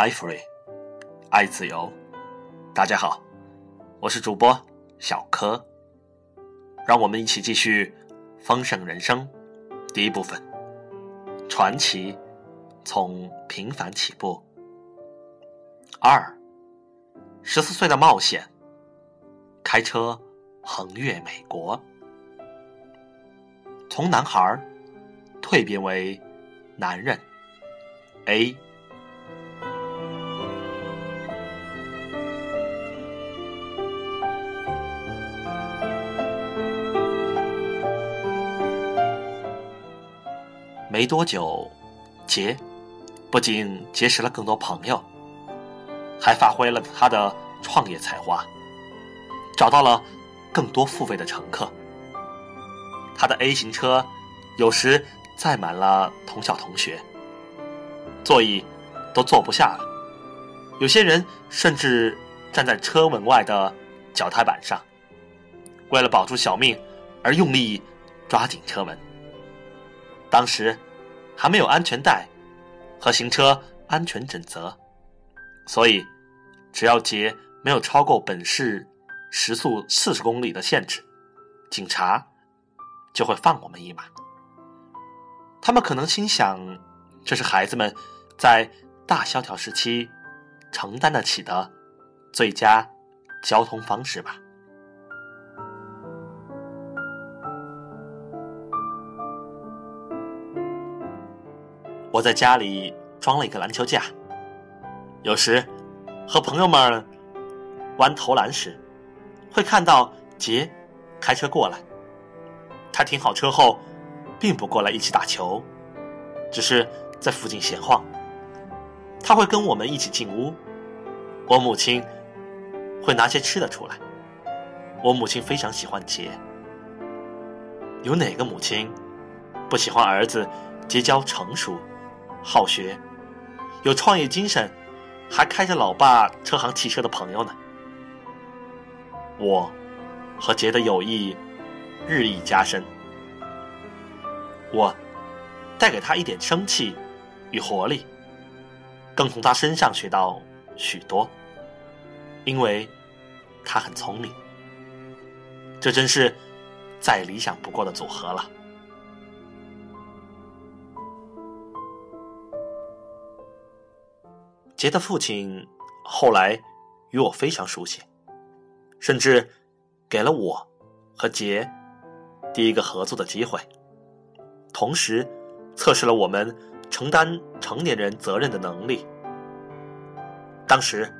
爱 free，爱自由。大家好，我是主播小柯。让我们一起继续《丰盛人生》第一部分：传奇从平凡起步。二，十四岁的冒险，开车横越美国，从男孩蜕变为男人。A。没多久，杰不仅结识了更多朋友，还发挥了他的创业才华，找到了更多付费的乘客。他的 A 型车有时载满了同校同学，座椅都坐不下了，有些人甚至站在车门外的脚踏板上，为了保住小命而用力抓紧车门。当时还没有安全带和行车安全准则，所以只要杰没有超过本市时速四十公里的限制，警察就会放我们一马。他们可能心想，这是孩子们在大萧条时期承担得起的最佳交通方式吧。我在家里装了一个篮球架，有时和朋友们玩投篮时，会看到杰开车过来。他停好车后，并不过来一起打球，只是在附近闲晃。他会跟我们一起进屋，我母亲会拿些吃的出来。我母亲非常喜欢杰，有哪个母亲不喜欢儿子结交成熟？好学，有创业精神，还开着老爸车行汽车的朋友呢。我和杰的友谊日益加深，我带给他一点生气与活力，更从他身上学到许多，因为他很聪明。这真是再理想不过的组合了。杰的父亲后来与我非常熟悉，甚至给了我和杰第一个合作的机会，同时测试了我们承担成年人责任的能力。当时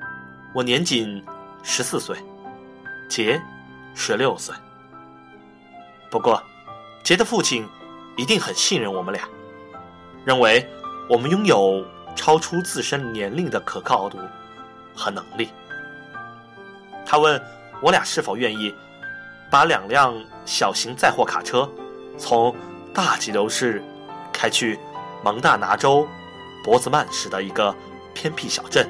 我年仅十四岁，杰十六岁。不过，杰的父亲一定很信任我们俩，认为我们拥有。超出自身年龄的可靠度和能力。他问我俩是否愿意把两辆小型载货卡车从大吉流市开去蒙大拿州博兹曼市的一个偏僻小镇，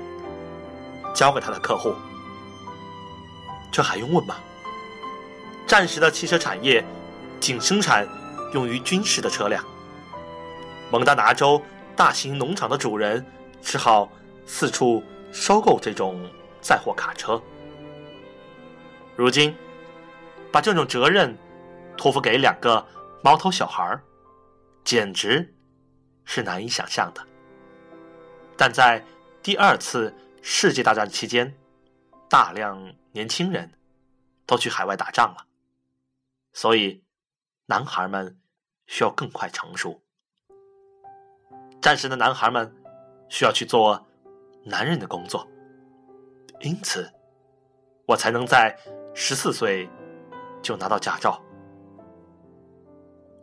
交给他的客户。这还用问吗？战时的汽车产业仅生产用于军事的车辆。蒙大拿州。大型农场的主人只好四处收购这种载货卡车。如今，把这种责任托付给两个毛头小孩简直是难以想象的。但在第二次世界大战期间，大量年轻人都去海外打仗了，所以男孩们需要更快成熟。战时的男孩们需要去做男人的工作，因此我才能在十四岁就拿到驾照。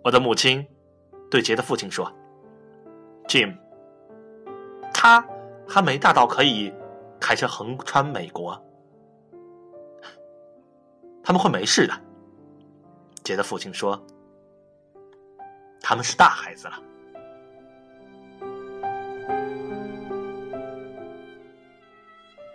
我的母亲对杰的父亲说：“Jim，他还没大到可以开车横穿美国，他们会没事的。”杰的父亲说：“他们是大孩子了。”